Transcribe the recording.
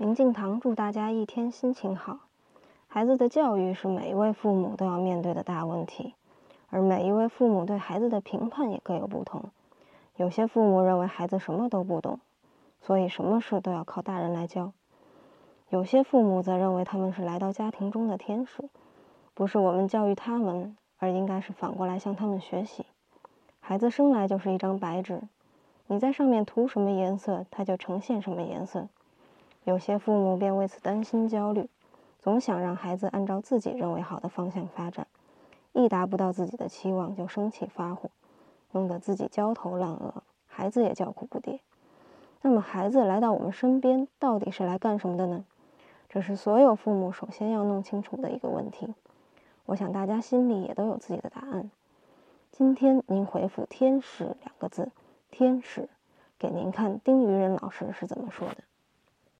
明镜堂祝大家一天心情好。孩子的教育是每一位父母都要面对的大问题，而每一位父母对孩子的评判也各有不同。有些父母认为孩子什么都不懂，所以什么事都要靠大人来教；有些父母则认为他们是来到家庭中的天使，不是我们教育他们，而应该是反过来向他们学习。孩子生来就是一张白纸，你在上面涂什么颜色，它就呈现什么颜色。有些父母便为此担心焦虑，总想让孩子按照自己认为好的方向发展，一达不到自己的期望就生气发火，弄得自己焦头烂额，孩子也叫苦不迭。那么，孩子来到我们身边到底是来干什么的呢？这是所有父母首先要弄清楚的一个问题。我想大家心里也都有自己的答案。今天您回复“天使”两个字，“天使”，给您看丁于仁老师是怎么说的。